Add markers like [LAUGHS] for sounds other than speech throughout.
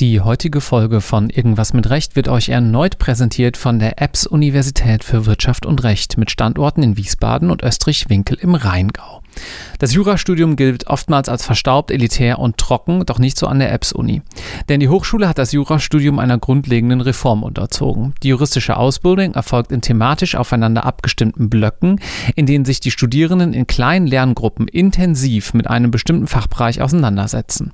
Die heutige Folge von Irgendwas mit Recht wird euch erneut präsentiert von der EBS Universität für Wirtschaft und Recht mit Standorten in Wiesbaden und Österreich-Winkel im Rheingau. Das Jurastudium gilt oftmals als verstaubt, elitär und trocken, doch nicht so an der EBS-Uni. Denn die Hochschule hat das Jurastudium einer grundlegenden Reform unterzogen. Die juristische Ausbildung erfolgt in thematisch aufeinander abgestimmten Blöcken, in denen sich die Studierenden in kleinen Lerngruppen intensiv mit einem bestimmten Fachbereich auseinandersetzen.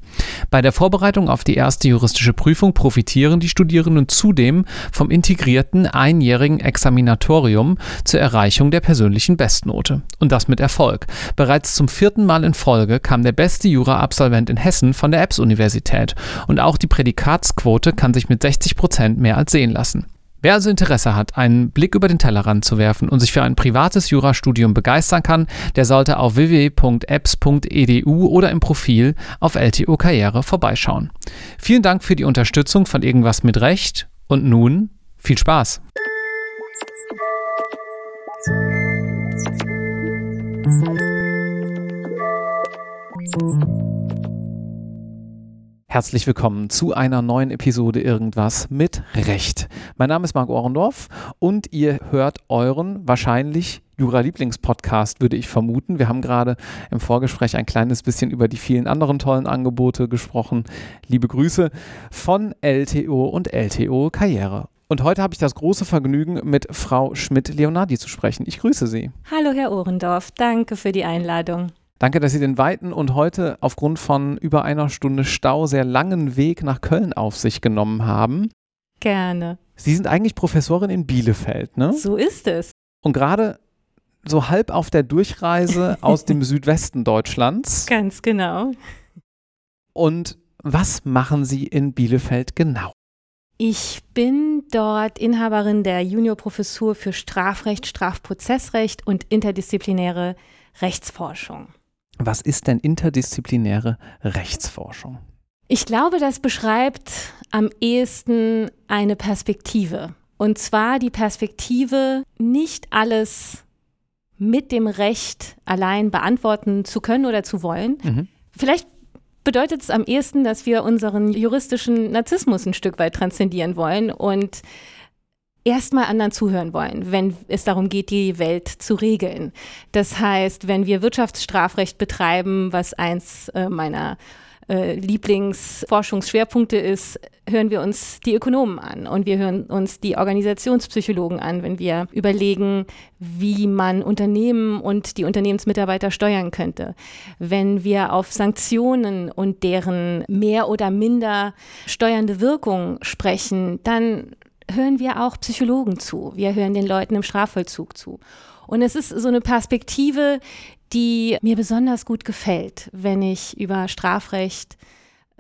Bei der Vorbereitung auf die erste juristische Prüfung profitieren die Studierenden zudem vom integrierten einjährigen Examinatorium zur Erreichung der persönlichen Bestnote. Und das mit Erfolg. Bereits zum vierten Mal in Folge kam der beste Jura-Absolvent in Hessen von der EBS-Universität und auch die Prädikatsquote kann sich mit 60 Prozent mehr als sehen lassen. Wer also Interesse hat, einen Blick über den Tellerrand zu werfen und sich für ein privates Jurastudium begeistern kann, der sollte auf www.apps.edu oder im Profil auf LTO Karriere vorbeischauen. Vielen Dank für die Unterstützung von Irgendwas mit Recht und nun viel Spaß! Herzlich willkommen zu einer neuen Episode Irgendwas mit Recht. Mein Name ist Marc Ohrendorf und ihr hört euren wahrscheinlich Jura-Lieblingspodcast, würde ich vermuten. Wir haben gerade im Vorgespräch ein kleines bisschen über die vielen anderen tollen Angebote gesprochen. Liebe Grüße von LTO und LTO Karriere. Und heute habe ich das große Vergnügen, mit Frau Schmidt-Leonardi zu sprechen. Ich grüße Sie. Hallo, Herr Ohrendorf. Danke für die Einladung. Danke, dass Sie den weiten und heute aufgrund von über einer Stunde Stau sehr langen Weg nach Köln auf sich genommen haben. Gerne. Sie sind eigentlich Professorin in Bielefeld, ne? So ist es. Und gerade so halb auf der Durchreise [LAUGHS] aus dem Südwesten Deutschlands. Ganz genau. Und was machen Sie in Bielefeld genau? Ich bin dort Inhaberin der Juniorprofessur für Strafrecht, Strafprozessrecht und interdisziplinäre Rechtsforschung. Was ist denn interdisziplinäre Rechtsforschung? Ich glaube, das beschreibt am ehesten eine Perspektive. Und zwar die Perspektive, nicht alles mit dem Recht allein beantworten zu können oder zu wollen. Mhm. Vielleicht bedeutet es am ehesten, dass wir unseren juristischen Narzissmus ein Stück weit transzendieren wollen und erstmal anderen zuhören wollen, wenn es darum geht, die Welt zu regeln. Das heißt, wenn wir Wirtschaftsstrafrecht betreiben, was eins äh, meiner äh, Lieblingsforschungsschwerpunkte ist, hören wir uns die Ökonomen an und wir hören uns die Organisationspsychologen an, wenn wir überlegen, wie man Unternehmen und die Unternehmensmitarbeiter steuern könnte. Wenn wir auf Sanktionen und deren mehr oder minder steuernde Wirkung sprechen, dann hören wir auch Psychologen zu. Wir hören den Leuten im Strafvollzug zu. Und es ist so eine Perspektive, die mir besonders gut gefällt, wenn ich über Strafrecht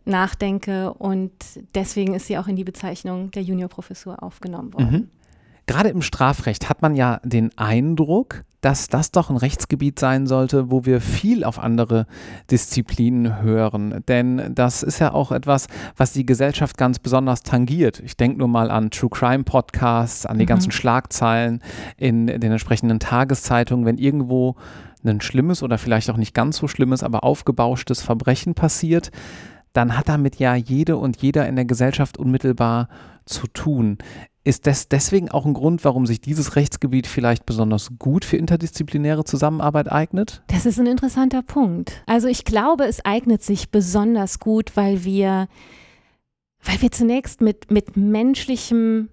nachdenke. Und deswegen ist sie auch in die Bezeichnung der Juniorprofessur aufgenommen worden. Mhm. Gerade im Strafrecht hat man ja den Eindruck, dass das doch ein Rechtsgebiet sein sollte, wo wir viel auf andere Disziplinen hören. Denn das ist ja auch etwas, was die Gesellschaft ganz besonders tangiert. Ich denke nur mal an True Crime Podcasts, an die mhm. ganzen Schlagzeilen in den entsprechenden Tageszeitungen, wenn irgendwo ein schlimmes oder vielleicht auch nicht ganz so schlimmes, aber aufgebauschtes Verbrechen passiert, dann hat damit ja jede und jeder in der Gesellschaft unmittelbar zu tun. Ist das deswegen auch ein Grund, warum sich dieses Rechtsgebiet vielleicht besonders gut für interdisziplinäre Zusammenarbeit eignet? Das ist ein interessanter Punkt. Also ich glaube, es eignet sich besonders gut, weil wir, weil wir zunächst mit, mit menschlichem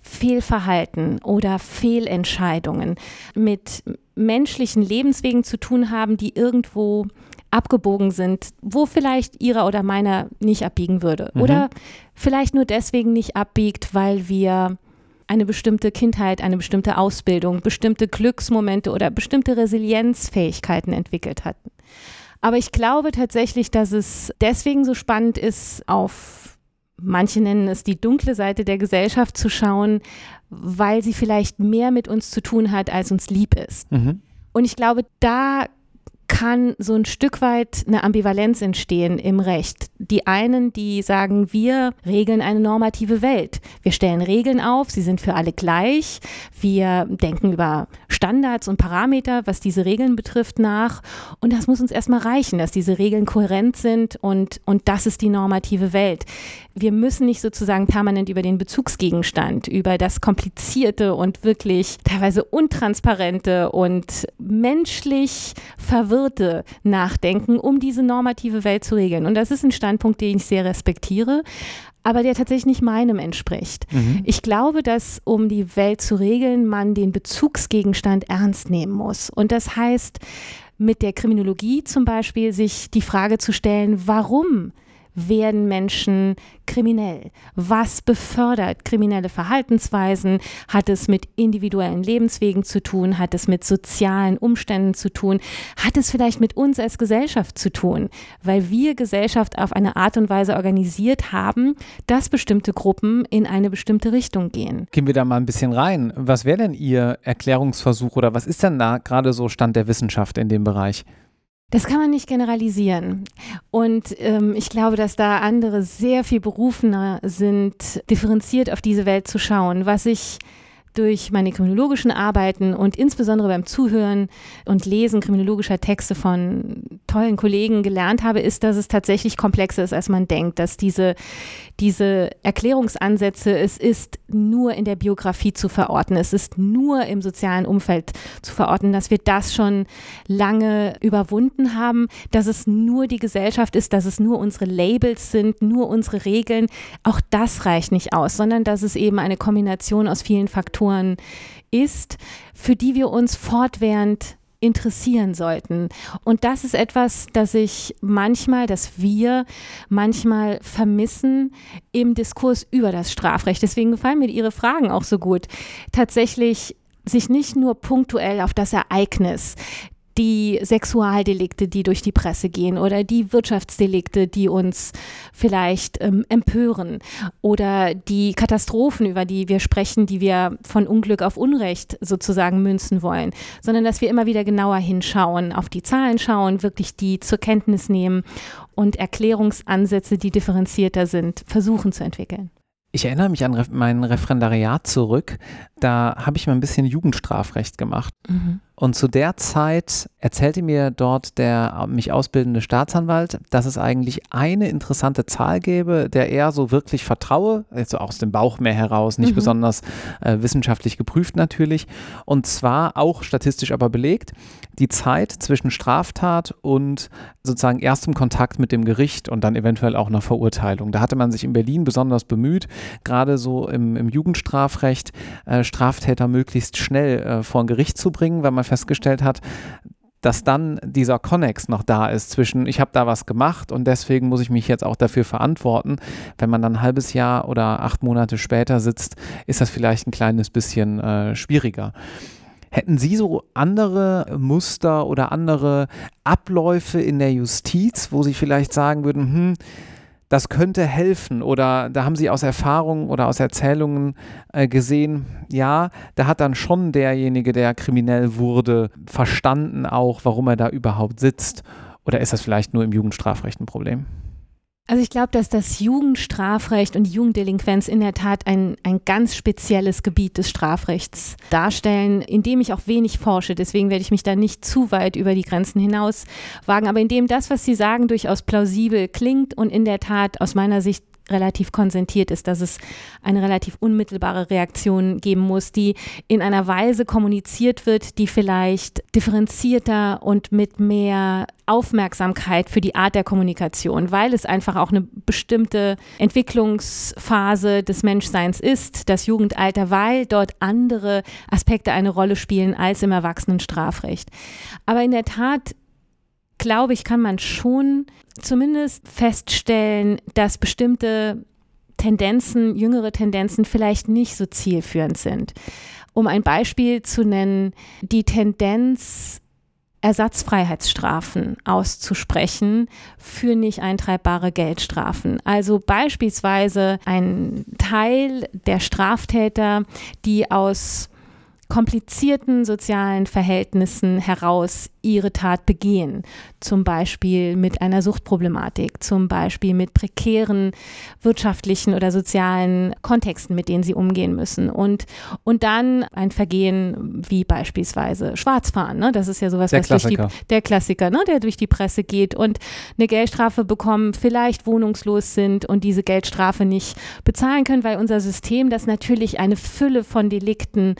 Fehlverhalten oder Fehlentscheidungen, mit menschlichen Lebenswegen zu tun haben, die irgendwo abgebogen sind, wo vielleicht ihrer oder meiner nicht abbiegen würde. Mhm. Oder vielleicht nur deswegen nicht abbiegt, weil wir eine bestimmte Kindheit, eine bestimmte Ausbildung, bestimmte Glücksmomente oder bestimmte Resilienzfähigkeiten entwickelt hatten. Aber ich glaube tatsächlich, dass es deswegen so spannend ist, auf manche nennen es die dunkle Seite der Gesellschaft zu schauen, weil sie vielleicht mehr mit uns zu tun hat, als uns lieb ist. Mhm. Und ich glaube, da kann so ein Stück weit eine Ambivalenz entstehen im Recht. Die einen, die sagen, wir regeln eine normative Welt. Wir stellen Regeln auf, sie sind für alle gleich. Wir denken über Standards und Parameter, was diese Regeln betrifft, nach. Und das muss uns erstmal reichen, dass diese Regeln kohärent sind und, und das ist die normative Welt. Wir müssen nicht sozusagen permanent über den Bezugsgegenstand, über das komplizierte und wirklich teilweise untransparente und menschlich verwirrte nachdenken, um diese normative Welt zu regeln. Und das ist ein Standpunkt, den ich sehr respektiere aber der tatsächlich nicht meinem entspricht. Mhm. Ich glaube, dass um die Welt zu regeln, man den Bezugsgegenstand ernst nehmen muss. Und das heißt, mit der Kriminologie zum Beispiel sich die Frage zu stellen, warum werden Menschen kriminell? Was befördert kriminelle Verhaltensweisen? Hat es mit individuellen Lebenswegen zu tun? Hat es mit sozialen Umständen zu tun? Hat es vielleicht mit uns als Gesellschaft zu tun? Weil wir Gesellschaft auf eine Art und Weise organisiert haben, dass bestimmte Gruppen in eine bestimmte Richtung gehen. Gehen wir da mal ein bisschen rein. Was wäre denn Ihr Erklärungsversuch oder was ist denn da gerade so Stand der Wissenschaft in dem Bereich? Das kann man nicht generalisieren. Und ähm, ich glaube, dass da andere sehr viel berufener sind, differenziert auf diese Welt zu schauen. Was ich durch meine kriminologischen Arbeiten und insbesondere beim Zuhören und Lesen kriminologischer Texte von tollen Kollegen gelernt habe, ist, dass es tatsächlich komplexer ist, als man denkt, dass diese, diese Erklärungsansätze, es ist nur in der Biografie zu verorten, es ist nur im sozialen Umfeld zu verorten, dass wir das schon lange überwunden haben, dass es nur die Gesellschaft ist, dass es nur unsere Labels sind, nur unsere Regeln. Auch das reicht nicht aus, sondern dass es eben eine Kombination aus vielen Faktoren Faktoren ist, für die wir uns fortwährend interessieren sollten. Und das ist etwas, das ich manchmal, dass wir manchmal vermissen im Diskurs über das Strafrecht. Deswegen gefallen mir Ihre Fragen auch so gut. Tatsächlich sich nicht nur punktuell auf das Ereignis, die Sexualdelikte, die durch die Presse gehen oder die Wirtschaftsdelikte, die uns vielleicht ähm, empören oder die Katastrophen, über die wir sprechen, die wir von Unglück auf Unrecht sozusagen münzen wollen, sondern dass wir immer wieder genauer hinschauen, auf die Zahlen schauen, wirklich die zur Kenntnis nehmen und Erklärungsansätze, die differenzierter sind, versuchen zu entwickeln. Ich erinnere mich an mein Referendariat zurück. Da habe ich mal ein bisschen Jugendstrafrecht gemacht. Mhm. Und zu der Zeit erzählte mir dort der mich ausbildende Staatsanwalt, dass es eigentlich eine interessante Zahl gäbe, der er so wirklich vertraue, also aus dem Bauch mehr heraus, nicht mhm. besonders äh, wissenschaftlich geprüft natürlich, und zwar auch statistisch aber belegt, die Zeit zwischen Straftat und sozusagen erstem Kontakt mit dem Gericht und dann eventuell auch einer Verurteilung. Da hatte man sich in Berlin besonders bemüht, gerade so im, im Jugendstrafrecht äh, Straftäter möglichst schnell äh, vor ein Gericht zu bringen, weil man festgestellt hat, dass dann dieser Connex noch da ist zwischen, ich habe da was gemacht und deswegen muss ich mich jetzt auch dafür verantworten. Wenn man dann ein halbes Jahr oder acht Monate später sitzt, ist das vielleicht ein kleines bisschen äh, schwieriger. Hätten Sie so andere Muster oder andere Abläufe in der Justiz, wo Sie vielleicht sagen würden, hm, das könnte helfen oder da haben Sie aus Erfahrungen oder aus Erzählungen äh, gesehen, ja, da hat dann schon derjenige, der kriminell wurde, verstanden auch, warum er da überhaupt sitzt. Oder ist das vielleicht nur im Jugendstrafrecht ein Problem? Also ich glaube, dass das Jugendstrafrecht und Jugenddelinquenz in der Tat ein, ein ganz spezielles Gebiet des Strafrechts darstellen, in dem ich auch wenig forsche. Deswegen werde ich mich da nicht zu weit über die Grenzen hinaus wagen. Aber in dem das, was Sie sagen, durchaus plausibel klingt und in der Tat aus meiner Sicht relativ konsentiert ist, dass es eine relativ unmittelbare Reaktion geben muss, die in einer Weise kommuniziert wird, die vielleicht differenzierter und mit mehr Aufmerksamkeit für die Art der Kommunikation, weil es einfach auch eine bestimmte Entwicklungsphase des Menschseins ist, das Jugendalter, weil dort andere Aspekte eine Rolle spielen als im Erwachsenenstrafrecht. Aber in der Tat glaube ich, kann man schon zumindest feststellen, dass bestimmte Tendenzen, jüngere Tendenzen vielleicht nicht so zielführend sind. Um ein Beispiel zu nennen, die Tendenz, Ersatzfreiheitsstrafen auszusprechen für nicht eintreibbare Geldstrafen. Also beispielsweise ein Teil der Straftäter, die aus komplizierten sozialen Verhältnissen heraus ihre Tat begehen. Zum Beispiel mit einer Suchtproblematik, zum Beispiel mit prekären wirtschaftlichen oder sozialen Kontexten, mit denen sie umgehen müssen. Und, und dann ein Vergehen wie beispielsweise Schwarzfahren. Ne? Das ist ja sowas, der was Klassiker. durch die, der Klassiker, ne? der durch die Presse geht und eine Geldstrafe bekommen, vielleicht wohnungslos sind und diese Geldstrafe nicht bezahlen können, weil unser System das natürlich eine Fülle von Delikten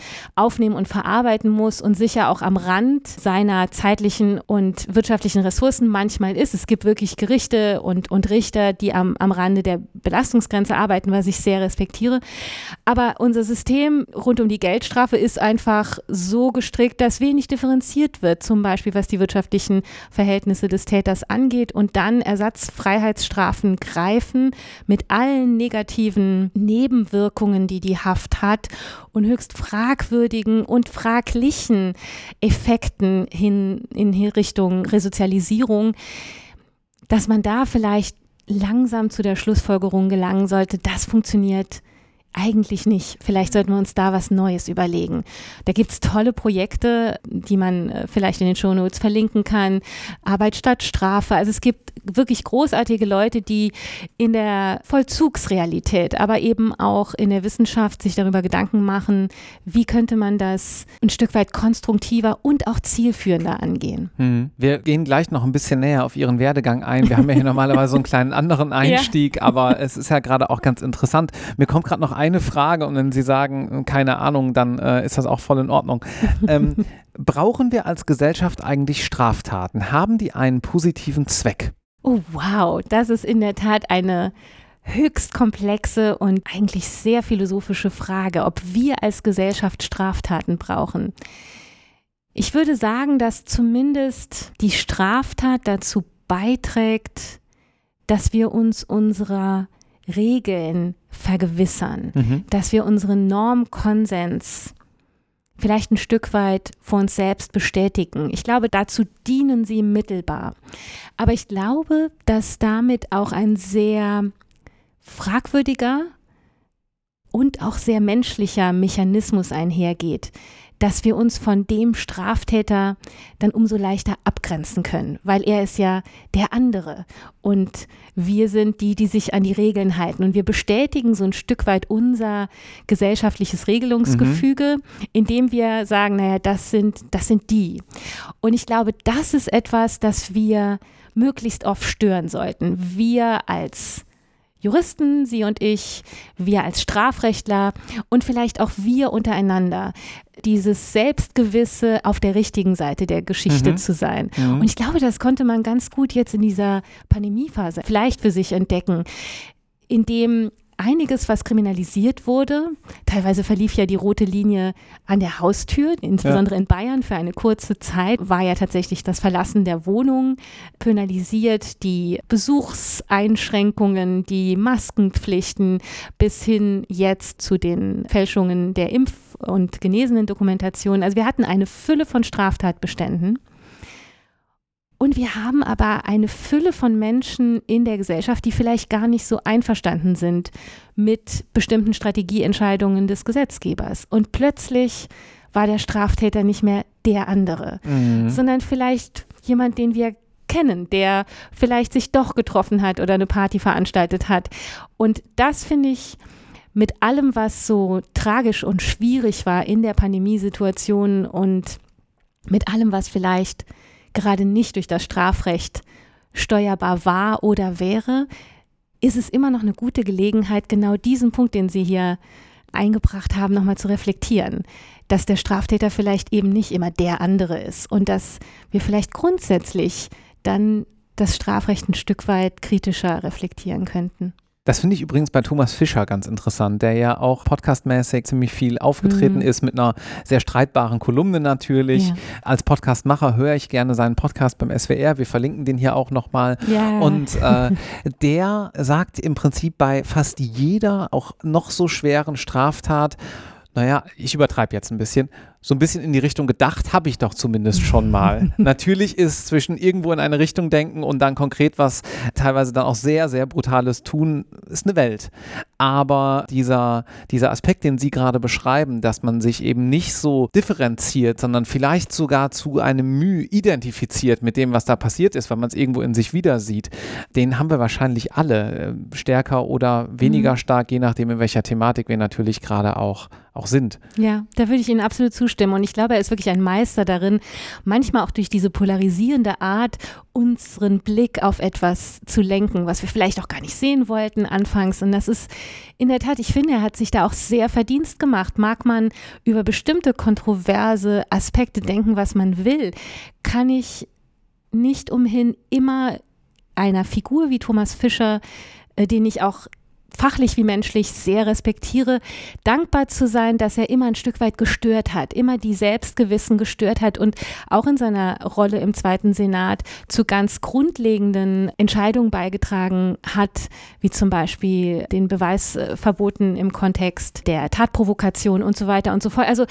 aufnehmen und verarbeiten muss und sicher auch am Rand seiner zeitlichen und wirtschaftlichen Ressourcen manchmal ist. Es gibt wirklich Gerichte und, und Richter, die am, am Rande der Belastungsgrenze arbeiten, was ich sehr respektiere. Aber unser System rund um die Geldstrafe ist einfach so gestrickt, dass wenig differenziert wird, zum Beispiel was die wirtschaftlichen Verhältnisse des Täters angeht und dann Ersatzfreiheitsstrafen greifen mit allen negativen Nebenwirkungen, die die Haft hat und höchst fragwürdigen und fraglichen Effekten hin in Richtung Resozialisierung, dass man da vielleicht langsam zu der Schlussfolgerung gelangen sollte, das funktioniert eigentlich nicht. Vielleicht sollten wir uns da was Neues überlegen. Da gibt es tolle Projekte, die man äh, vielleicht in den Shownotes verlinken kann. Arbeit statt Strafe. Also es gibt wirklich großartige Leute, die in der Vollzugsrealität, aber eben auch in der Wissenschaft sich darüber Gedanken machen, wie könnte man das ein Stück weit konstruktiver und auch zielführender angehen. Hm. Wir gehen gleich noch ein bisschen näher auf Ihren Werdegang ein. Wir haben ja hier [LAUGHS] normalerweise so einen kleinen anderen Einstieg, ja. aber es ist ja gerade auch ganz interessant. Mir kommt gerade noch eine Frage und wenn Sie sagen, keine Ahnung, dann äh, ist das auch voll in Ordnung. [LAUGHS] Ähm, brauchen wir als Gesellschaft eigentlich Straftaten? Haben die einen positiven Zweck? Oh, wow, das ist in der Tat eine höchst komplexe und eigentlich sehr philosophische Frage, ob wir als Gesellschaft Straftaten brauchen. Ich würde sagen, dass zumindest die Straftat dazu beiträgt, dass wir uns unserer Regeln vergewissern, mhm. dass wir unseren Normkonsens vielleicht ein Stück weit vor uns selbst bestätigen. Ich glaube, dazu dienen sie mittelbar. Aber ich glaube, dass damit auch ein sehr fragwürdiger und auch sehr menschlicher Mechanismus einhergeht, dass wir uns von dem Straftäter dann umso leichter abgrenzen können, weil er ist ja der andere und wir sind die, die sich an die Regeln halten und wir bestätigen so ein Stück weit unser gesellschaftliches Regelungsgefüge, mhm. indem wir sagen, naja, das sind, das sind die. Und ich glaube, das ist etwas, das wir möglichst oft stören sollten. Wir als Juristen, Sie und ich, wir als Strafrechtler und vielleicht auch wir untereinander, dieses Selbstgewisse auf der richtigen Seite der Geschichte mhm. zu sein. Mhm. Und ich glaube, das konnte man ganz gut jetzt in dieser Pandemiephase vielleicht für sich entdecken, indem einiges, was kriminalisiert wurde. Teilweise verlief ja die rote Linie an der Haustür, insbesondere ja. in Bayern für eine kurze Zeit war ja tatsächlich das Verlassen der Wohnung penalisiert, die Besuchseinschränkungen, die Maskenpflichten bis hin jetzt zu den Fälschungen der Impf- und genesenen Dokumentationen. Also wir hatten eine Fülle von Straftatbeständen. Und wir haben aber eine Fülle von Menschen in der Gesellschaft, die vielleicht gar nicht so einverstanden sind mit bestimmten Strategieentscheidungen des Gesetzgebers. Und plötzlich war der Straftäter nicht mehr der andere, mhm. sondern vielleicht jemand, den wir kennen, der vielleicht sich doch getroffen hat oder eine Party veranstaltet hat. Und das finde ich mit allem, was so tragisch und schwierig war in der Pandemiesituation und mit allem, was vielleicht gerade nicht durch das Strafrecht steuerbar war oder wäre, ist es immer noch eine gute Gelegenheit, genau diesen Punkt, den Sie hier eingebracht haben, nochmal zu reflektieren. Dass der Straftäter vielleicht eben nicht immer der andere ist und dass wir vielleicht grundsätzlich dann das Strafrecht ein Stück weit kritischer reflektieren könnten. Das finde ich übrigens bei Thomas Fischer ganz interessant, der ja auch podcastmäßig ziemlich viel aufgetreten mhm. ist mit einer sehr streitbaren Kolumne natürlich. Ja. Als Podcastmacher höre ich gerne seinen Podcast beim SWR. Wir verlinken den hier auch nochmal. Ja. Und äh, der sagt im Prinzip bei fast jeder, auch noch so schweren Straftat, naja, ich übertreibe jetzt ein bisschen, so ein bisschen in die Richtung gedacht, habe ich doch zumindest schon mal. [LAUGHS] Natürlich ist zwischen irgendwo in eine Richtung denken und dann konkret was teilweise dann auch sehr, sehr brutales tun, ist eine Welt. Aber dieser, dieser Aspekt, den Sie gerade beschreiben, dass man sich eben nicht so differenziert, sondern vielleicht sogar zu einem Mühe identifiziert mit dem, was da passiert ist, weil man es irgendwo in sich wieder sieht, den haben wir wahrscheinlich alle äh, stärker oder weniger mhm. stark, je nachdem, in welcher Thematik wir natürlich gerade auch auch sind. Ja, da würde ich Ihnen absolut zustimmen. Und ich glaube, er ist wirklich ein Meister darin, manchmal auch durch diese polarisierende Art unseren Blick auf etwas zu lenken, was wir vielleicht auch gar nicht sehen wollten anfangs. Und das ist in der Tat, ich finde, er hat sich da auch sehr Verdienst gemacht. Mag man über bestimmte kontroverse Aspekte denken, was man will, kann ich nicht umhin, immer einer Figur wie Thomas Fischer, äh, den ich auch fachlich wie menschlich sehr respektiere, dankbar zu sein, dass er immer ein Stück weit gestört hat, immer die Selbstgewissen gestört hat und auch in seiner Rolle im Zweiten Senat zu ganz grundlegenden Entscheidungen beigetragen hat, wie zum Beispiel den Beweisverboten im Kontext der Tatprovokation und so weiter und so fort. Also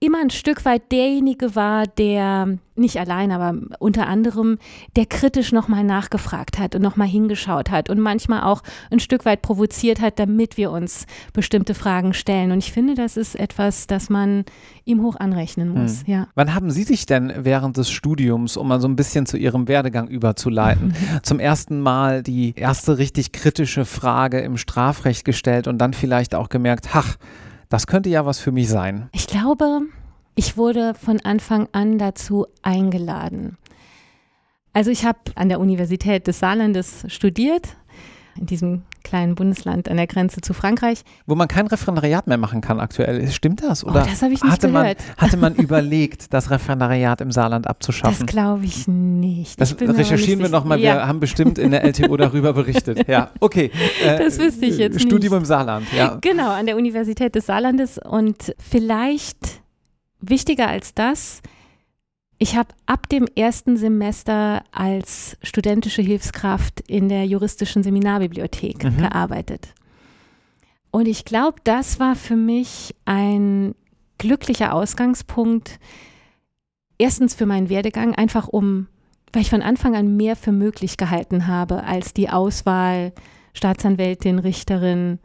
immer ein Stück weit derjenige war, der nicht allein, aber unter anderem, der kritisch nochmal nachgefragt hat und nochmal hingeschaut hat und manchmal auch ein Stück weit provoziert hat, damit wir uns bestimmte Fragen stellen. Und ich finde, das ist etwas, das man ihm hoch anrechnen muss. Hm. Ja. Wann haben Sie sich denn während des Studiums, um mal so ein bisschen zu Ihrem Werdegang überzuleiten, [LAUGHS] zum ersten Mal die erste richtig kritische Frage im Strafrecht gestellt und dann vielleicht auch gemerkt, ach, das könnte ja was für mich sein. Ich glaube, ich wurde von Anfang an dazu eingeladen. Also ich habe an der Universität des Saarlandes studiert, in diesem kleinen Bundesland an der Grenze zu Frankreich. Wo man kein Referendariat mehr machen kann aktuell. Stimmt das? Oder oh, das habe ich nicht hatte gehört. Man, hatte man [LAUGHS] überlegt, das Referendariat im Saarland abzuschaffen? Das glaube ich nicht. Das recherchieren wir nochmal. Ja. Wir haben bestimmt in der LTO darüber berichtet. Ja, okay. [LAUGHS] Äh, das wüsste ich jetzt Studium nicht. im Saarland, ja. Genau, an der Universität des Saarlandes. Und vielleicht wichtiger als das, ich habe ab dem ersten Semester als studentische Hilfskraft in der juristischen Seminarbibliothek mhm. gearbeitet. Und ich glaube, das war für mich ein glücklicher Ausgangspunkt. Erstens für meinen Werdegang, einfach um, weil ich von Anfang an mehr für möglich gehalten habe als die Auswahl Staatsanwältin, Richterin,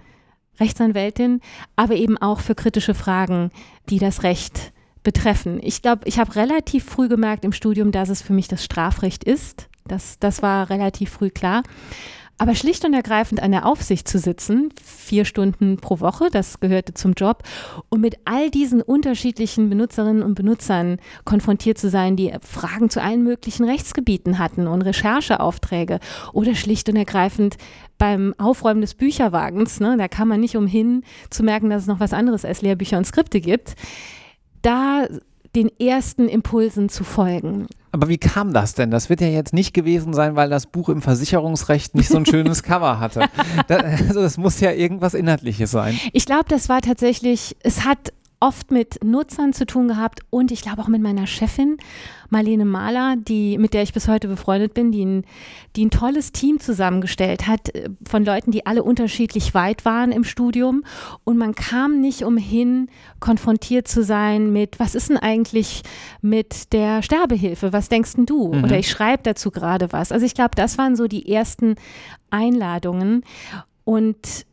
Rechtsanwältin, aber eben auch für kritische Fragen, die das Recht betreffen. Ich glaube, ich habe relativ früh gemerkt im Studium, dass es für mich das Strafrecht ist. Das, das war relativ früh klar. Aber schlicht und ergreifend an der Aufsicht zu sitzen, vier Stunden pro Woche, das gehörte zum Job, und mit all diesen unterschiedlichen Benutzerinnen und Benutzern konfrontiert zu sein, die Fragen zu allen möglichen Rechtsgebieten hatten und Rechercheaufträge oder schlicht und ergreifend beim Aufräumen des Bücherwagens, ne, da kann man nicht umhin zu merken, dass es noch was anderes als Lehrbücher und Skripte gibt da den ersten Impulsen zu folgen. Aber wie kam das denn? Das wird ja jetzt nicht gewesen sein, weil das Buch im Versicherungsrecht nicht so ein schönes [LAUGHS] Cover hatte. Das, also das muss ja irgendwas Inhaltliches sein. Ich glaube, das war tatsächlich, es hat oft mit Nutzern zu tun gehabt und ich glaube auch mit meiner Chefin Marlene Mahler, die, mit der ich bis heute befreundet bin, die ein, die ein tolles Team zusammengestellt hat äh, von Leuten, die alle unterschiedlich weit waren im Studium und man kam nicht umhin, konfrontiert zu sein mit, was ist denn eigentlich mit der Sterbehilfe? Was denkst denn du? Mhm. Oder ich schreibe dazu gerade was. Also ich glaube, das waren so die ersten Einladungen und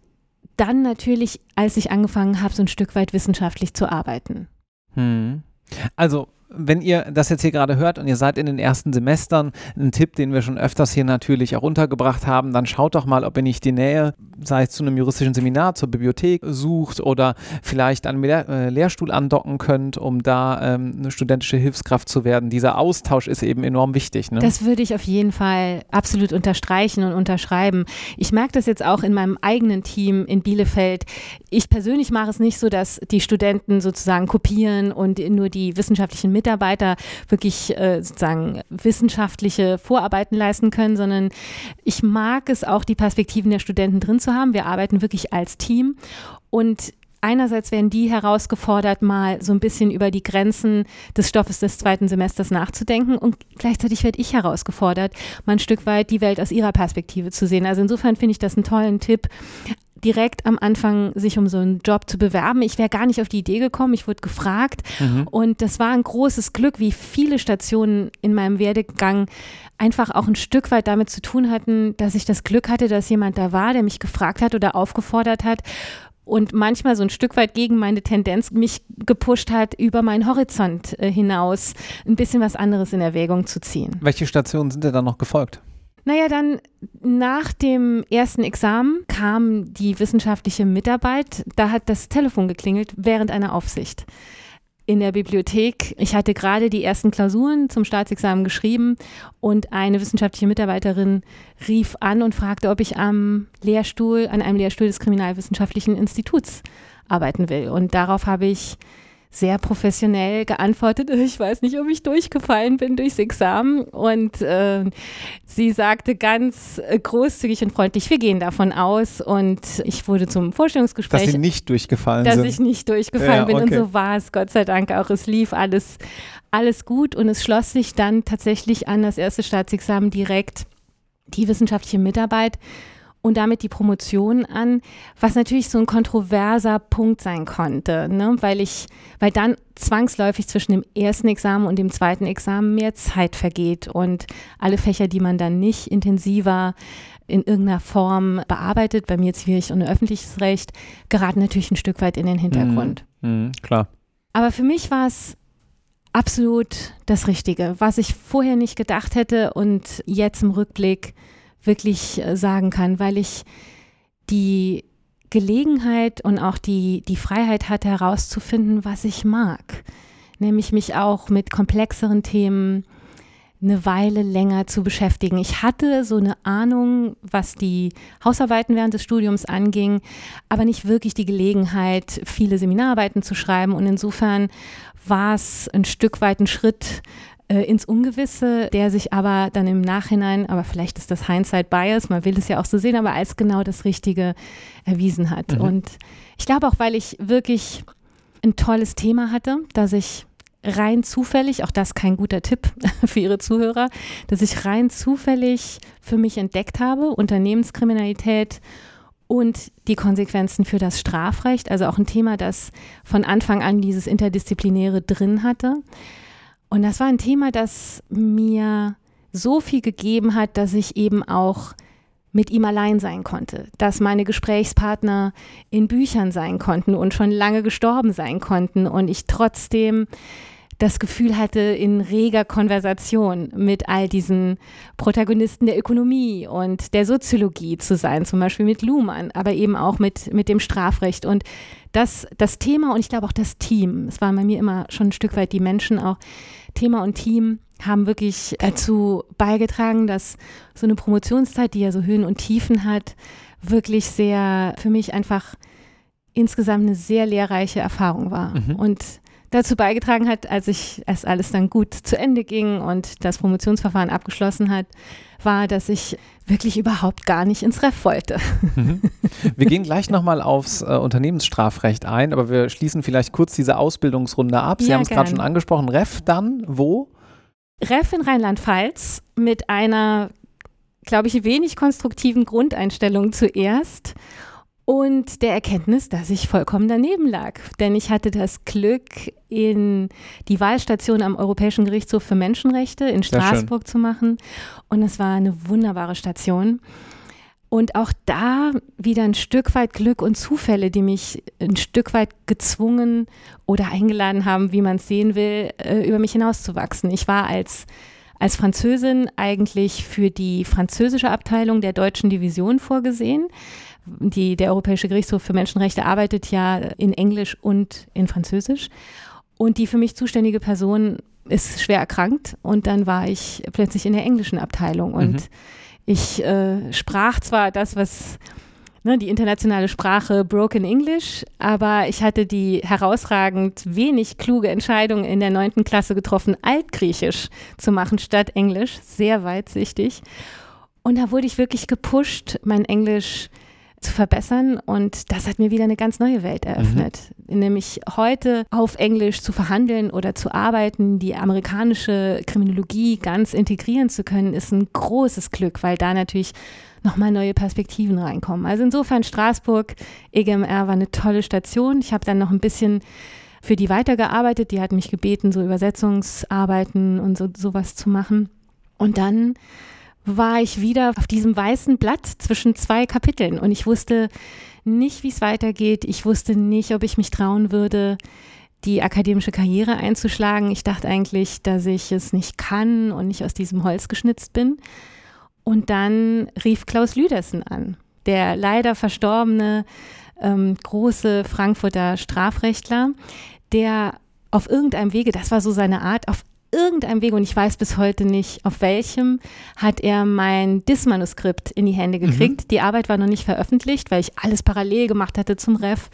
dann natürlich, als ich angefangen habe, so ein Stück weit wissenschaftlich zu arbeiten. Hm. Also wenn ihr das jetzt hier gerade hört und ihr seid in den ersten Semestern, ein Tipp, den wir schon öfters hier natürlich auch untergebracht haben, dann schaut doch mal, ob ihr nicht die Nähe, sei es zu einem juristischen Seminar, zur Bibliothek sucht oder vielleicht an Lehr äh, Lehrstuhl andocken könnt, um da ähm, eine studentische Hilfskraft zu werden. Dieser Austausch ist eben enorm wichtig. Ne? Das würde ich auf jeden Fall absolut unterstreichen und unterschreiben. Ich merke das jetzt auch in meinem eigenen Team in Bielefeld. Ich persönlich mache es nicht so, dass die Studenten sozusagen kopieren und nur die wissenschaftlichen Mittel Mitarbeiter wirklich äh, sozusagen wissenschaftliche Vorarbeiten leisten können, sondern ich mag es auch, die Perspektiven der Studenten drin zu haben. Wir arbeiten wirklich als Team und Einerseits werden die herausgefordert, mal so ein bisschen über die Grenzen des Stoffes des zweiten Semesters nachzudenken und gleichzeitig werde ich herausgefordert, mal ein Stück weit die Welt aus ihrer Perspektive zu sehen. Also insofern finde ich das einen tollen Tipp, direkt am Anfang sich um so einen Job zu bewerben. Ich wäre gar nicht auf die Idee gekommen, ich wurde gefragt mhm. und das war ein großes Glück, wie viele Stationen in meinem Werdegang einfach auch ein Stück weit damit zu tun hatten, dass ich das Glück hatte, dass jemand da war, der mich gefragt hat oder aufgefordert hat und manchmal so ein Stück weit gegen meine Tendenz mich gepusht hat, über meinen Horizont äh, hinaus ein bisschen was anderes in Erwägung zu ziehen. Welche Stationen sind dir dann noch gefolgt? Naja, dann nach dem ersten Examen kam die wissenschaftliche Mitarbeit. Da hat das Telefon geklingelt während einer Aufsicht in der Bibliothek. Ich hatte gerade die ersten Klausuren zum Staatsexamen geschrieben und eine wissenschaftliche Mitarbeiterin rief an und fragte, ob ich am Lehrstuhl, an einem Lehrstuhl des Kriminalwissenschaftlichen Instituts arbeiten will. Und darauf habe ich sehr professionell geantwortet, [LAUGHS] ich weiß nicht, ob ich durchgefallen bin durchs Examen. Und äh, sie sagte ganz äh, großzügig und freundlich, wir gehen davon aus. Und ich wurde zum Vorstellungsgespräch. Dass Sie nicht durchgefallen dass sind. Dass ich nicht durchgefallen ja, bin. Okay. Und so war es, Gott sei Dank auch. Es lief alles, alles gut und es schloss sich dann tatsächlich an das erste Staatsexamen direkt die wissenschaftliche Mitarbeit und damit die Promotion an, was natürlich so ein kontroverser Punkt sein konnte, ne? weil ich, weil dann zwangsläufig zwischen dem ersten Examen und dem zweiten Examen mehr Zeit vergeht und alle Fächer, die man dann nicht intensiver in irgendeiner Form bearbeitet, bei mir Zivilrecht und öffentliches Recht, geraten natürlich ein Stück weit in den Hintergrund. Mhm, mhm klar. Aber für mich war es absolut das Richtige, was ich vorher nicht gedacht hätte und jetzt im Rückblick wirklich äh, sagen kann, weil ich die Gelegenheit und auch die, die Freiheit hatte herauszufinden, was ich mag. Nämlich mich auch mit komplexeren Themen eine Weile länger zu beschäftigen. Ich hatte so eine Ahnung, was die Hausarbeiten während des Studiums anging, aber nicht wirklich die Gelegenheit, viele Seminararbeiten zu schreiben. Und insofern war es ein Stück weit ein Schritt äh, ins Ungewisse, der sich aber dann im Nachhinein, aber vielleicht ist das Hindsight Bias, man will es ja auch so sehen, aber als genau das Richtige erwiesen hat. Mhm. Und ich glaube auch, weil ich wirklich ein tolles Thema hatte, dass ich rein zufällig, auch das kein guter Tipp [LAUGHS] für Ihre Zuhörer, dass ich rein zufällig für mich entdeckt habe, Unternehmenskriminalität und die Konsequenzen für das Strafrecht, also auch ein Thema, das von Anfang an dieses Interdisziplinäre drin hatte. Und das war ein Thema, das mir so viel gegeben hat, dass ich eben auch mit ihm allein sein konnte, dass meine Gesprächspartner in Büchern sein konnten und schon lange gestorben sein konnten. Und ich trotzdem das Gefühl hatte, in reger Konversation mit all diesen Protagonisten der Ökonomie und der Soziologie zu sein, zum Beispiel mit Luhmann, aber eben auch mit, mit dem Strafrecht. Und das, das Thema und ich glaube auch das Team, es waren bei mir immer schon ein Stück weit die Menschen auch, Thema und Team haben wirklich dazu beigetragen, dass so eine Promotionszeit, die ja so Höhen und Tiefen hat, wirklich sehr für mich einfach insgesamt eine sehr lehrreiche Erfahrung war. Mhm. Und dazu beigetragen hat, als ich es alles dann gut zu Ende ging und das Promotionsverfahren abgeschlossen hat, war, dass ich wirklich überhaupt gar nicht ins Ref wollte. Mhm. Wir gehen gleich nochmal aufs äh, Unternehmensstrafrecht ein, aber wir schließen vielleicht kurz diese Ausbildungsrunde ab. Sie ja, haben es gerade schon angesprochen. Ref dann wo? Ref in Rheinland-Pfalz mit einer, glaube ich, wenig konstruktiven Grundeinstellung zuerst und der Erkenntnis, dass ich vollkommen daneben lag. Denn ich hatte das Glück, in die Wahlstation am Europäischen Gerichtshof für Menschenrechte in Straßburg zu machen. Und es war eine wunderbare Station. Und auch da wieder ein Stück weit Glück und Zufälle, die mich ein Stück weit gezwungen oder eingeladen haben, wie man es sehen will, äh, über mich hinauszuwachsen. Ich war als als Französin eigentlich für die französische Abteilung der deutschen Division vorgesehen. Die, der Europäische Gerichtshof für Menschenrechte arbeitet ja in Englisch und in Französisch. Und die für mich zuständige Person ist schwer erkrankt und dann war ich plötzlich in der englischen Abteilung und mhm. ich äh, sprach zwar das, was ne, die internationale Sprache Broken English, aber ich hatte die herausragend wenig kluge Entscheidung in der neunten Klasse getroffen, Altgriechisch zu machen statt Englisch, sehr weitsichtig. Und da wurde ich wirklich gepusht, mein Englisch zu verbessern. Und das hat mir wieder eine ganz neue Welt eröffnet. Mhm. Nämlich heute auf Englisch zu verhandeln oder zu arbeiten, die amerikanische Kriminologie ganz integrieren zu können, ist ein großes Glück, weil da natürlich nochmal neue Perspektiven reinkommen. Also insofern Straßburg, EGMR war eine tolle Station. Ich habe dann noch ein bisschen für die weitergearbeitet. Die hat mich gebeten, so Übersetzungsarbeiten und so sowas zu machen. Und dann war ich wieder auf diesem weißen Blatt zwischen zwei Kapiteln und ich wusste nicht, wie es weitergeht. Ich wusste nicht, ob ich mich trauen würde, die akademische Karriere einzuschlagen. Ich dachte eigentlich, dass ich es nicht kann und nicht aus diesem Holz geschnitzt bin. Und dann rief Klaus Lüdersen an, der leider verstorbene ähm, große Frankfurter Strafrechtler, der auf irgendeinem Wege, das war so seine Art, auf irgendeinem Weg, und ich weiß bis heute nicht auf welchem, hat er mein DIS-Manuskript in die Hände gekriegt. Mhm. Die Arbeit war noch nicht veröffentlicht, weil ich alles parallel gemacht hatte zum Ref.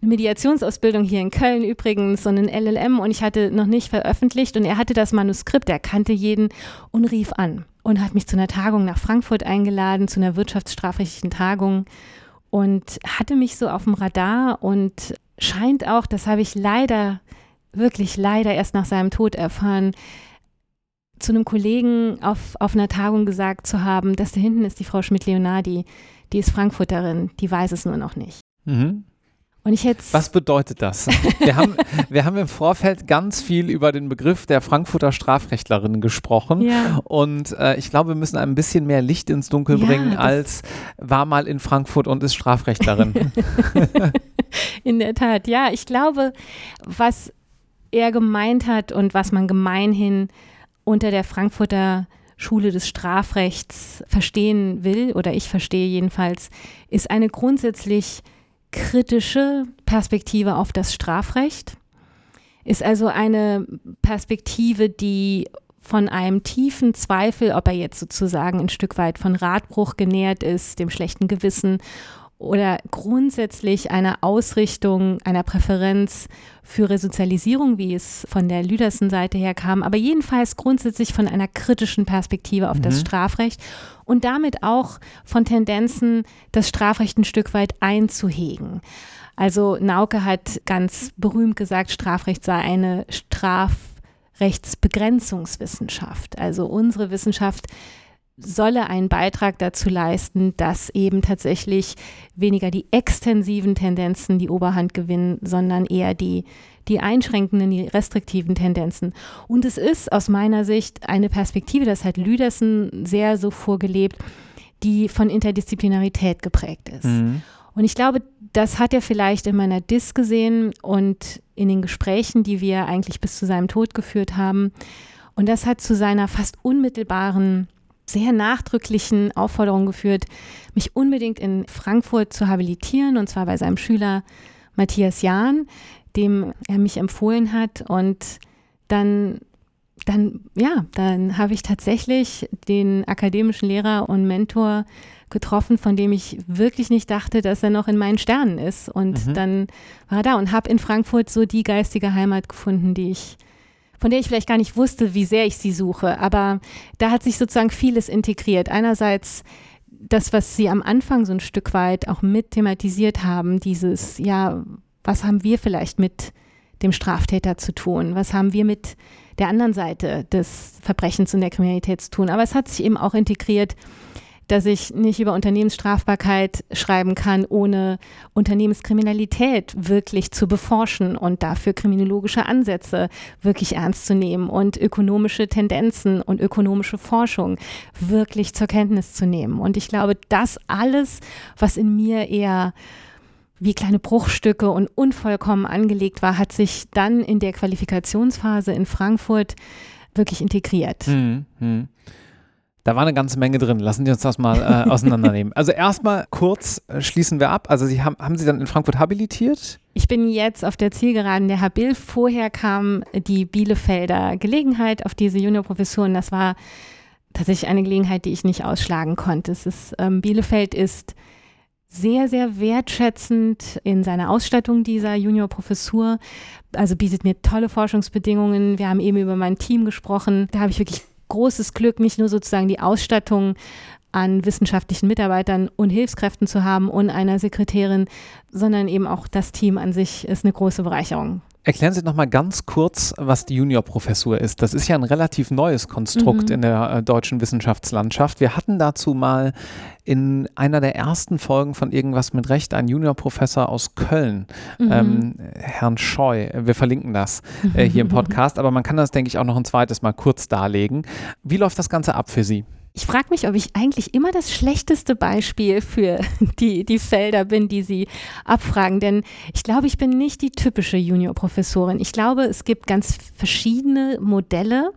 Eine Mediationsausbildung hier in Köln übrigens und ein LLM und ich hatte noch nicht veröffentlicht und er hatte das Manuskript, er kannte jeden und rief an und hat mich zu einer Tagung nach Frankfurt eingeladen, zu einer wirtschaftsstrafrechtlichen Tagung und hatte mich so auf dem Radar und scheint auch, das habe ich leider wirklich leider erst nach seinem Tod erfahren, zu einem Kollegen auf, auf einer Tagung gesagt zu haben, dass da hinten ist die Frau Schmidt-Leonardi, die ist Frankfurterin, die weiß es nur noch nicht. Mhm. Und ich jetzt Was bedeutet das? [LAUGHS] Wir haben, wir haben im Vorfeld ganz viel über den Begriff der Frankfurter Strafrechtlerin gesprochen. Ja. Und äh, ich glaube, wir müssen ein bisschen mehr Licht ins Dunkel ja, bringen, als war mal in Frankfurt und ist Strafrechtlerin. [LAUGHS] in der Tat, ja. Ich glaube, was er gemeint hat und was man gemeinhin unter der Frankfurter Schule des Strafrechts verstehen will, oder ich verstehe jedenfalls, ist eine grundsätzlich kritische Perspektive auf das Strafrecht. Ist also eine Perspektive, die von einem tiefen Zweifel, ob er jetzt sozusagen ein Stück weit von Ratbruch genährt ist, dem schlechten Gewissen oder grundsätzlich einer Ausrichtung, einer Präferenz für Resozialisierung, wie es von der Lüdersen-Seite her kam, aber jedenfalls grundsätzlich von einer kritischen Perspektive auf mhm. das Strafrecht und damit auch von Tendenzen, das Strafrecht ein Stück weit einzuhegen. Also Nauke hat ganz berühmt gesagt, Strafrecht sei eine Strafrechtsbegrenzungswissenschaft. Also unsere Wissenschaft solle einen Beitrag dazu leisten, dass eben tatsächlich weniger die extensiven Tendenzen die Oberhand gewinnen, sondern eher die, die einschränkenden, die restriktiven Tendenzen. Und es ist aus meiner Sicht eine Perspektive, das hat Lüdersen sehr so vorgelebt, die von Interdisziplinarität geprägt ist. Mhm. Und ich glaube, das hat er vielleicht in meiner Dis gesehen und in den Gesprächen, die wir eigentlich bis zu seinem Tod geführt haben. Und das hat zu seiner fast unmittelbaren sehr nachdrücklichen Aufforderung geführt, mich unbedingt in Frankfurt zu habilitieren, und zwar bei seinem Schüler Matthias Jahn, dem er mich empfohlen hat. Und dann, dann, ja, dann habe ich tatsächlich den akademischen Lehrer und Mentor getroffen, von dem ich wirklich nicht dachte, dass er noch in meinen Sternen ist. Und mhm. dann war er da und habe in Frankfurt so die geistige Heimat gefunden, die ich von der ich vielleicht gar nicht wusste, wie sehr ich sie suche. Aber da hat sich sozusagen vieles integriert. Einerseits das, was Sie am Anfang so ein Stück weit auch mit thematisiert haben, dieses, ja, was haben wir vielleicht mit dem Straftäter zu tun? Was haben wir mit der anderen Seite des Verbrechens und der Kriminalität zu tun? Aber es hat sich eben auch integriert dass ich nicht über Unternehmensstrafbarkeit schreiben kann, ohne Unternehmenskriminalität wirklich zu beforschen und dafür kriminologische Ansätze wirklich ernst zu nehmen und ökonomische Tendenzen und ökonomische Forschung wirklich zur Kenntnis zu nehmen. Und ich glaube, das alles, was in mir eher wie kleine Bruchstücke und unvollkommen angelegt war, hat sich dann in der Qualifikationsphase in Frankfurt wirklich integriert. Mhm. Da war eine ganze Menge drin. Lassen Sie uns das mal äh, [LAUGHS] auseinandernehmen. Also erstmal kurz äh, schließen wir ab. Also Sie haben, haben Sie dann in Frankfurt habilitiert? Ich bin jetzt auf der Zielgeraden der Habil. Vorher kam die Bielefelder Gelegenheit auf diese Juniorprofessuren. Das war tatsächlich eine Gelegenheit, die ich nicht ausschlagen konnte. Ist, ähm, Bielefeld ist sehr, sehr wertschätzend in seiner Ausstattung dieser Juniorprofessur. Also bietet mir tolle Forschungsbedingungen. Wir haben eben über mein Team gesprochen. Da habe ich wirklich großes Glück, nicht nur sozusagen die Ausstattung an wissenschaftlichen Mitarbeitern und Hilfskräften zu haben und einer Sekretärin, sondern eben auch das Team an sich ist eine große Bereicherung. Erklären Sie noch mal ganz kurz, was die Juniorprofessur ist. Das ist ja ein relativ neues Konstrukt mhm. in der äh, deutschen Wissenschaftslandschaft. Wir hatten dazu mal in einer der ersten Folgen von Irgendwas mit Recht einen Juniorprofessor aus Köln, mhm. ähm, Herrn Scheu. Wir verlinken das äh, hier im [LAUGHS] Podcast, aber man kann das, denke ich, auch noch ein zweites Mal kurz darlegen. Wie läuft das Ganze ab für Sie? Ich frage mich, ob ich eigentlich immer das schlechteste Beispiel für [LAUGHS] die, die Felder bin, die Sie abfragen. Denn ich glaube, ich bin nicht die typische Juniorprofessorin. Ich glaube, es gibt ganz verschiedene Modelle,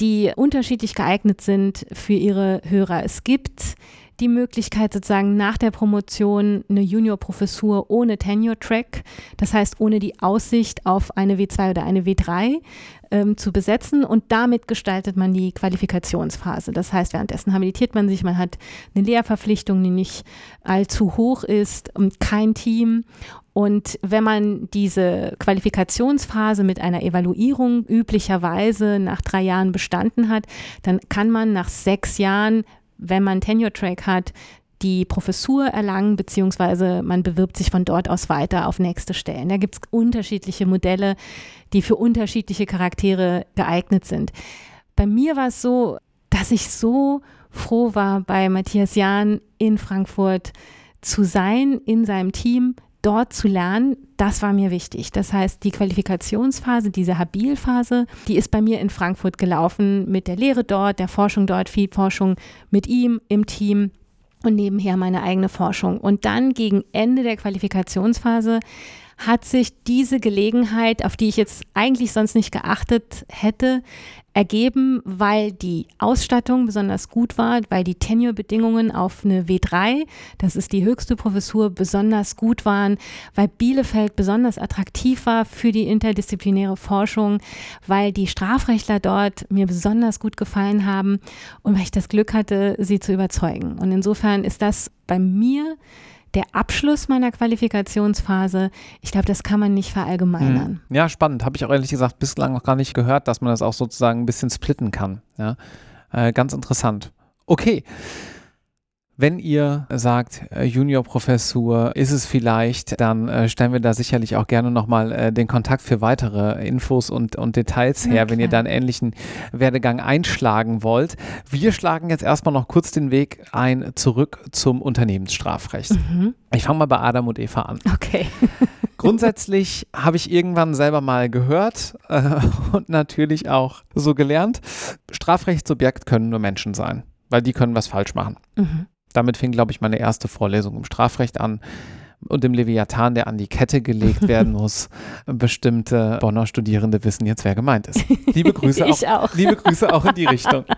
die unterschiedlich geeignet sind für Ihre Hörer. Es gibt die Möglichkeit, sozusagen nach der Promotion eine Juniorprofessur ohne Tenure-Track, das heißt ohne die Aussicht auf eine W2 oder eine W3 ähm, zu besetzen und damit gestaltet man die Qualifikationsphase. Das heißt, währenddessen habilitiert man sich, man hat eine Lehrverpflichtung, die nicht allzu hoch ist, und kein Team und wenn man diese Qualifikationsphase mit einer Evaluierung üblicherweise nach drei Jahren bestanden hat, dann kann man nach sechs Jahren wenn man Tenure-Track hat, die Professur erlangen, beziehungsweise man bewirbt sich von dort aus weiter auf nächste Stellen. Da gibt es unterschiedliche Modelle, die für unterschiedliche Charaktere geeignet sind. Bei mir war es so, dass ich so froh war, bei Matthias Jahn in Frankfurt zu sein, in seinem Team, dort zu lernen, das war mir wichtig. Das heißt, die Qualifikationsphase, diese Habilphase, die ist bei mir in Frankfurt gelaufen mit der Lehre dort, der Forschung dort, viel Forschung mit ihm im Team und nebenher meine eigene Forschung. Und dann gegen Ende der Qualifikationsphase hat sich diese Gelegenheit, auf die ich jetzt eigentlich sonst nicht geachtet hätte, ergeben, weil die Ausstattung besonders gut war, weil die Tenure-Bedingungen auf eine W3, das ist die höchste Professur, besonders gut waren, weil Bielefeld besonders attraktiv war für die interdisziplinäre Forschung, weil die Strafrechtler dort mir besonders gut gefallen haben und weil ich das Glück hatte, sie zu überzeugen. Und insofern ist das bei mir der Abschluss meiner Qualifikationsphase, ich glaube, das kann man nicht verallgemeinern. Hm. Ja, spannend. Habe ich auch ehrlich gesagt bislang noch gar nicht gehört, dass man das auch sozusagen ein bisschen splitten kann. Ja? Äh, ganz interessant. Okay. Wenn ihr sagt, äh, Juniorprofessur ist es vielleicht, dann äh, stellen wir da sicherlich auch gerne nochmal äh, den Kontakt für weitere Infos und, und Details her, okay. wenn ihr da einen ähnlichen Werdegang einschlagen wollt. Wir schlagen jetzt erstmal noch kurz den Weg ein zurück zum Unternehmensstrafrecht. Mhm. Ich fange mal bei Adam und Eva an. Okay. [LAUGHS] Grundsätzlich habe ich irgendwann selber mal gehört äh, und natürlich auch so gelernt, Strafrechtsobjekt können nur Menschen sein, weil die können was falsch machen. Mhm. Damit fing, glaube ich, meine erste Vorlesung im Strafrecht an und im Leviathan, der an die Kette gelegt [LAUGHS] werden muss. Bestimmte Bonner Studierende wissen jetzt, wer gemeint ist. Liebe Grüße, [LAUGHS] auch, auch. Liebe Grüße auch in die Richtung. [LAUGHS]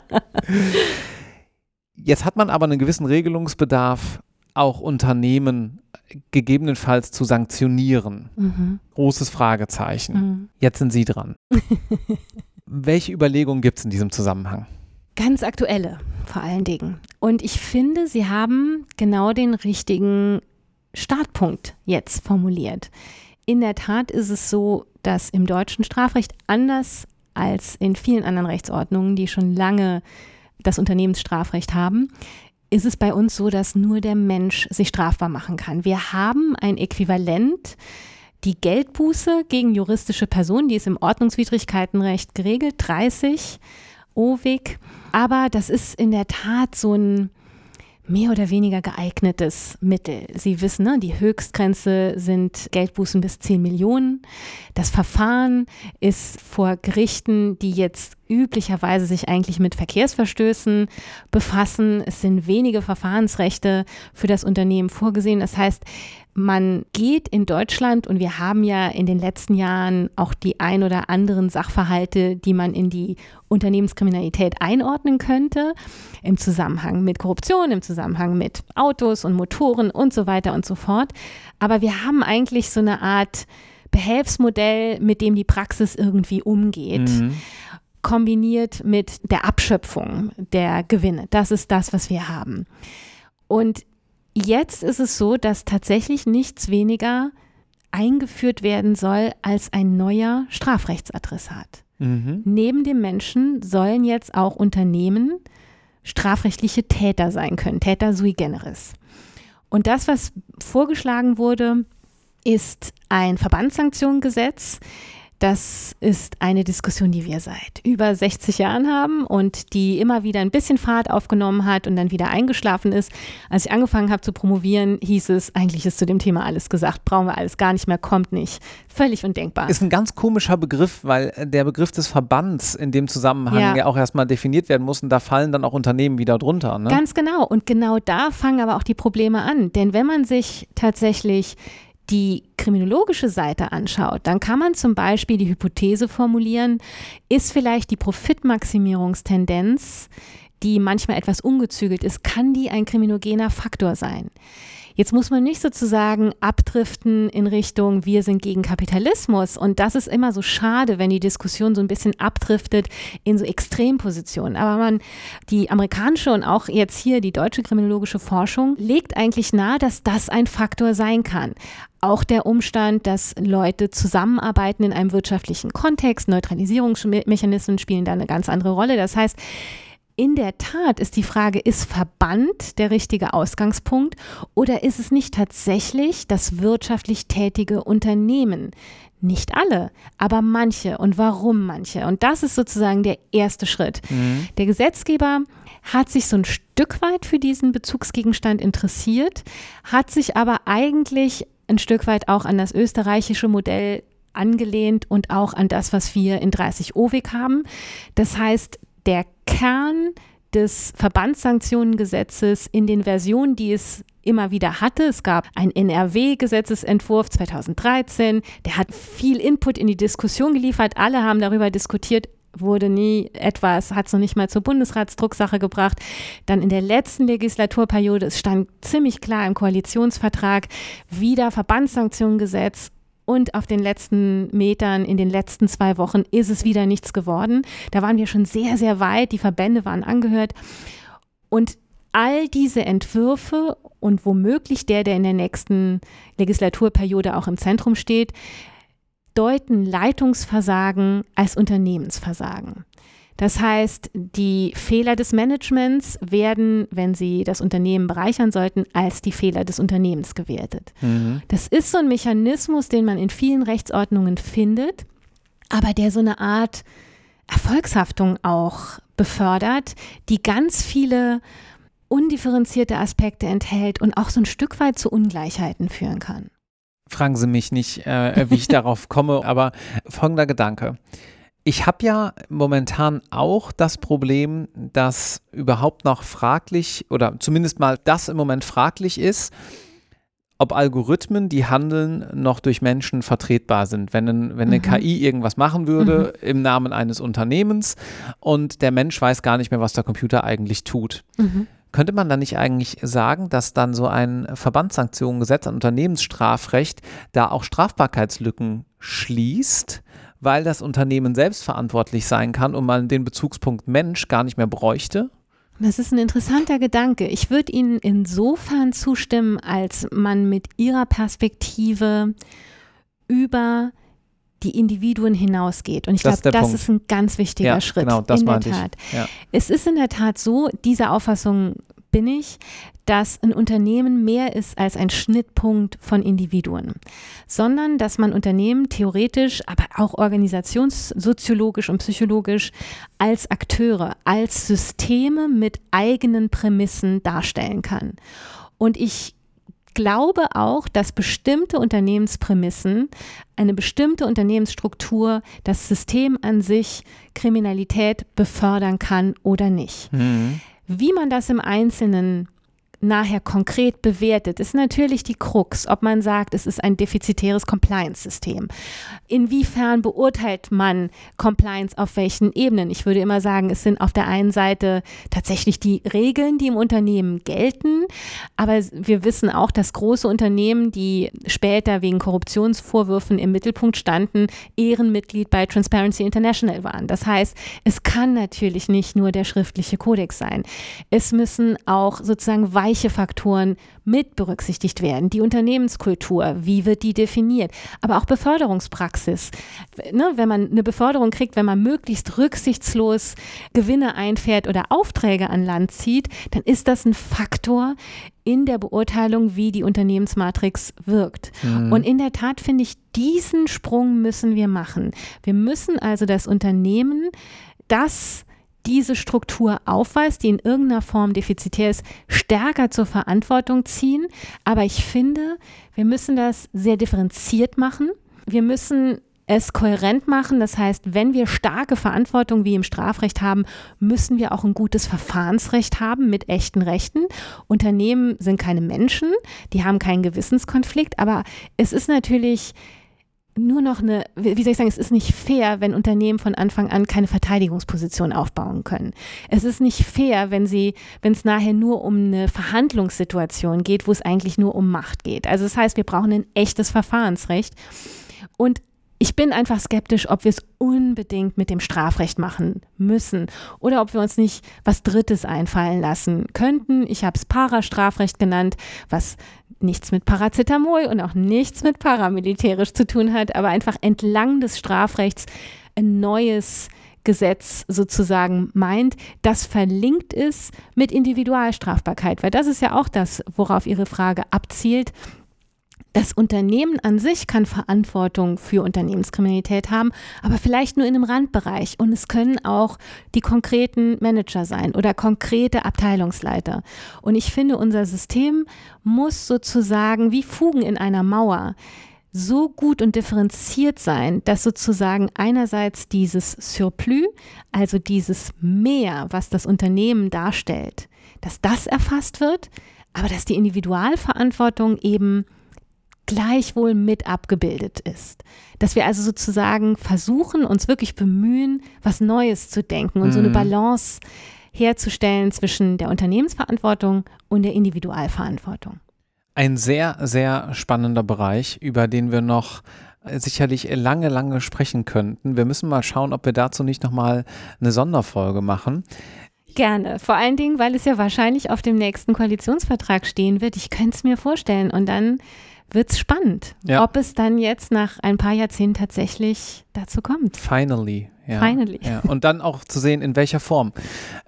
Jetzt hat man aber einen gewissen Regelungsbedarf, auch Unternehmen gegebenenfalls zu sanktionieren. Mhm. Großes Fragezeichen. Mhm. Jetzt sind Sie dran. Welche Überlegungen gibt es in diesem Zusammenhang? Ganz aktuelle vor allen Dingen. Und ich finde, Sie haben genau den richtigen Startpunkt jetzt formuliert. In der Tat ist es so, dass im deutschen Strafrecht anders als in vielen anderen Rechtsordnungen, die schon lange das Unternehmensstrafrecht haben, ist es bei uns so, dass nur der Mensch sich strafbar machen kann. Wir haben ein Äquivalent, die Geldbuße gegen juristische Personen, die ist im Ordnungswidrigkeitenrecht geregelt, 30 OWIG. Aber das ist in der Tat so ein mehr oder weniger geeignetes Mittel. Sie wissen, ne, die Höchstgrenze sind Geldbußen bis 10 Millionen. Das Verfahren ist vor Gerichten, die jetzt üblicherweise sich eigentlich mit Verkehrsverstößen befassen. Es sind wenige Verfahrensrechte für das Unternehmen vorgesehen. Das heißt, man geht in Deutschland und wir haben ja in den letzten Jahren auch die ein oder anderen Sachverhalte, die man in die Unternehmenskriminalität einordnen könnte, im Zusammenhang mit Korruption, im Zusammenhang mit Autos und Motoren und so weiter und so fort. Aber wir haben eigentlich so eine Art Behelfsmodell, mit dem die Praxis irgendwie umgeht. Mhm kombiniert mit der Abschöpfung der Gewinne. Das ist das, was wir haben. Und Jetzt ist es so, dass tatsächlich nichts weniger eingeführt werden soll als ein neuer Strafrechtsadressat. Mhm. Neben dem Menschen sollen jetzt auch Unternehmen strafrechtliche Täter sein können, Täter sui generis. Und das, was vorgeschlagen wurde, ist ein Verbandssanktionengesetz, das ist eine Diskussion, die wir seit über 60 Jahren haben und die immer wieder ein bisschen Fahrt aufgenommen hat und dann wieder eingeschlafen ist. Als ich angefangen habe zu promovieren, hieß es, eigentlich ist zu dem Thema alles gesagt, brauchen wir alles gar nicht mehr, kommt nicht. Völlig undenkbar. Ist ein ganz komischer Begriff, weil der Begriff des Verbands in dem Zusammenhang ja, ja auch erstmal definiert werden muss und da fallen dann auch Unternehmen wieder drunter. Ne? Ganz genau. Und genau da fangen aber auch die Probleme an. Denn wenn man sich tatsächlich die kriminologische Seite anschaut, dann kann man zum Beispiel die Hypothese formulieren, ist vielleicht die Profitmaximierungstendenz, die manchmal etwas ungezügelt ist, kann die ein kriminogener Faktor sein? Jetzt muss man nicht sozusagen abdriften in Richtung, wir sind gegen Kapitalismus. Und das ist immer so schade, wenn die Diskussion so ein bisschen abdriftet in so Extrempositionen. Aber man, die amerikanische und auch jetzt hier die deutsche kriminologische Forschung legt eigentlich nahe, dass das ein Faktor sein kann. Auch der Umstand, dass Leute zusammenarbeiten in einem wirtschaftlichen Kontext, Neutralisierungsmechanismen spielen da eine ganz andere Rolle. Das heißt, in der Tat ist die Frage, ist Verband der richtige Ausgangspunkt oder ist es nicht tatsächlich das wirtschaftlich tätige Unternehmen? Nicht alle, aber manche und warum manche. Und das ist sozusagen der erste Schritt. Mhm. Der Gesetzgeber hat sich so ein Stück weit für diesen Bezugsgegenstand interessiert, hat sich aber eigentlich ein Stück weit auch an das österreichische Modell angelehnt und auch an das, was wir in 30 OWIG haben. Das heißt, der Kern des Verbandssanktionengesetzes in den Versionen, die es immer wieder hatte. Es gab einen NRW-Gesetzesentwurf 2013, der hat viel Input in die Diskussion geliefert. Alle haben darüber diskutiert, wurde nie etwas, hat es noch nicht mal zur Bundesratsdrucksache gebracht. Dann in der letzten Legislaturperiode, es stand ziemlich klar im Koalitionsvertrag, wieder Verbandssanktionengesetz und auf den letzten Metern, in den letzten zwei Wochen, ist es wieder nichts geworden. Da waren wir schon sehr, sehr weit. Die Verbände waren angehört. Und all diese Entwürfe und womöglich der, der in der nächsten Legislaturperiode auch im Zentrum steht, deuten Leitungsversagen als Unternehmensversagen. Das heißt, die Fehler des Managements werden, wenn sie das Unternehmen bereichern sollten, als die Fehler des Unternehmens gewertet. Mhm. Das ist so ein Mechanismus, den man in vielen Rechtsordnungen findet, aber der so eine Art Erfolgshaftung auch befördert, die ganz viele undifferenzierte Aspekte enthält und auch so ein Stück weit zu Ungleichheiten führen kann. Fragen Sie mich nicht, äh, wie ich darauf komme, aber folgender Gedanke. Ich habe ja momentan auch das Problem, dass überhaupt noch fraglich oder zumindest mal das im Moment fraglich ist, ob Algorithmen, die handeln, noch durch Menschen vertretbar sind. Wenn, ein, wenn eine mhm. KI irgendwas machen würde mhm. im Namen eines Unternehmens und der Mensch weiß gar nicht mehr, was der Computer eigentlich tut. Mhm. Könnte man dann nicht eigentlich sagen, dass dann so ein Verbandssanktionengesetz, ein Unternehmensstrafrecht da auch Strafbarkeitslücken schließt? Weil das Unternehmen selbst verantwortlich sein kann und man den Bezugspunkt Mensch gar nicht mehr bräuchte? Das ist ein interessanter Gedanke. Ich würde Ihnen insofern zustimmen, als man mit Ihrer Perspektive über die Individuen hinausgeht. Und ich glaube, das Punkt. ist ein ganz wichtiger ja, Schritt. Genau, das in der Tat. Ja. Es ist in der Tat so, diese Auffassung bin ich, dass ein Unternehmen mehr ist als ein Schnittpunkt von Individuen, sondern dass man Unternehmen theoretisch, aber auch organisationssoziologisch und psychologisch als Akteure, als Systeme mit eigenen Prämissen darstellen kann. Und ich glaube auch, dass bestimmte Unternehmensprämissen, eine bestimmte Unternehmensstruktur, das System an sich Kriminalität befördern kann oder nicht. Mhm. Wie man das im Einzelnen nachher konkret bewertet, ist natürlich die Krux, ob man sagt, es ist ein defizitäres Compliance-System. Inwiefern beurteilt man Compliance auf welchen Ebenen? Ich würde immer sagen, es sind auf der einen Seite tatsächlich die Regeln, die im Unternehmen gelten, aber wir wissen auch, dass große Unternehmen, die später wegen Korruptionsvorwürfen im Mittelpunkt standen, Ehrenmitglied bei Transparency International waren. Das heißt, es kann natürlich nicht nur der schriftliche Kodex sein. Es müssen auch sozusagen weitere weiche Faktoren mit berücksichtigt werden. Die Unternehmenskultur, wie wird die definiert? Aber auch Beförderungspraxis. Ne, wenn man eine Beförderung kriegt, wenn man möglichst rücksichtslos Gewinne einfährt oder Aufträge an Land zieht, dann ist das ein Faktor in der Beurteilung, wie die Unternehmensmatrix wirkt. Mhm. Und in der Tat finde ich, diesen Sprung müssen wir machen. Wir müssen also das Unternehmen, das diese Struktur aufweist, die in irgendeiner Form defizitär ist, stärker zur Verantwortung ziehen. Aber ich finde, wir müssen das sehr differenziert machen. Wir müssen es kohärent machen. Das heißt, wenn wir starke Verantwortung wie im Strafrecht haben, müssen wir auch ein gutes Verfahrensrecht haben mit echten Rechten. Unternehmen sind keine Menschen, die haben keinen Gewissenskonflikt, aber es ist natürlich nur noch eine, wie soll ich sagen, es ist nicht fair, wenn Unternehmen von Anfang an keine Verteidigungsposition aufbauen können. Es ist nicht fair, wenn sie, wenn es nachher nur um eine Verhandlungssituation geht, wo es eigentlich nur um Macht geht. Also das heißt, wir brauchen ein echtes Verfahrensrecht. Und ich bin einfach skeptisch, ob wir es unbedingt mit dem Strafrecht machen müssen oder ob wir uns nicht was Drittes einfallen lassen könnten. Ich habe es Parastrafrecht genannt, was nichts mit Paracetamol und auch nichts mit paramilitärisch zu tun hat, aber einfach entlang des Strafrechts ein neues Gesetz sozusagen meint, das verlinkt ist mit Individualstrafbarkeit, weil das ist ja auch das, worauf Ihre Frage abzielt das Unternehmen an sich kann Verantwortung für Unternehmenskriminalität haben, aber vielleicht nur in einem Randbereich. Und es können auch die konkreten Manager sein oder konkrete Abteilungsleiter. Und ich finde, unser System muss sozusagen wie Fugen in einer Mauer so gut und differenziert sein, dass sozusagen einerseits dieses Surplus, also dieses Mehr, was das Unternehmen darstellt, dass das erfasst wird, aber dass die Individualverantwortung eben gleichwohl mit abgebildet ist. Dass wir also sozusagen versuchen, uns wirklich bemühen, was Neues zu denken und mhm. so eine mhm. Balance herzustellen zwischen der Unternehmensverantwortung und der Individualverantwortung. Ein sehr, sehr spannender Bereich, über den wir noch sicherlich lange, lange sprechen könnten. Wir müssen mal schauen, ob wir dazu nicht nochmal eine Sonderfolge machen. Gerne. Vor allen Dingen, weil es ja wahrscheinlich auf dem nächsten Koalitionsvertrag stehen wird. Ich könnte es mir vorstellen. Und dann wird es spannend, ja. ob es dann jetzt nach ein paar Jahrzehnten tatsächlich dazu kommt. Finally. Ja. Finally. Ja. Und dann auch zu sehen, in welcher Form.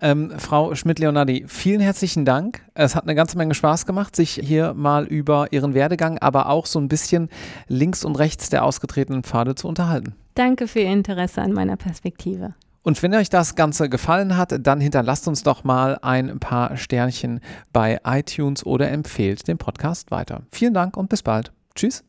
Ähm, Frau Schmidt-Leonardi, vielen herzlichen Dank. Es hat eine ganze Menge Spaß gemacht, sich hier mal über Ihren Werdegang, aber auch so ein bisschen links und rechts der ausgetretenen Pfade zu unterhalten. Danke für Ihr Interesse an meiner Perspektive. Und wenn euch das Ganze gefallen hat, dann hinterlasst uns doch mal ein paar Sternchen bei iTunes oder empfehlt den Podcast weiter. Vielen Dank und bis bald. Tschüss.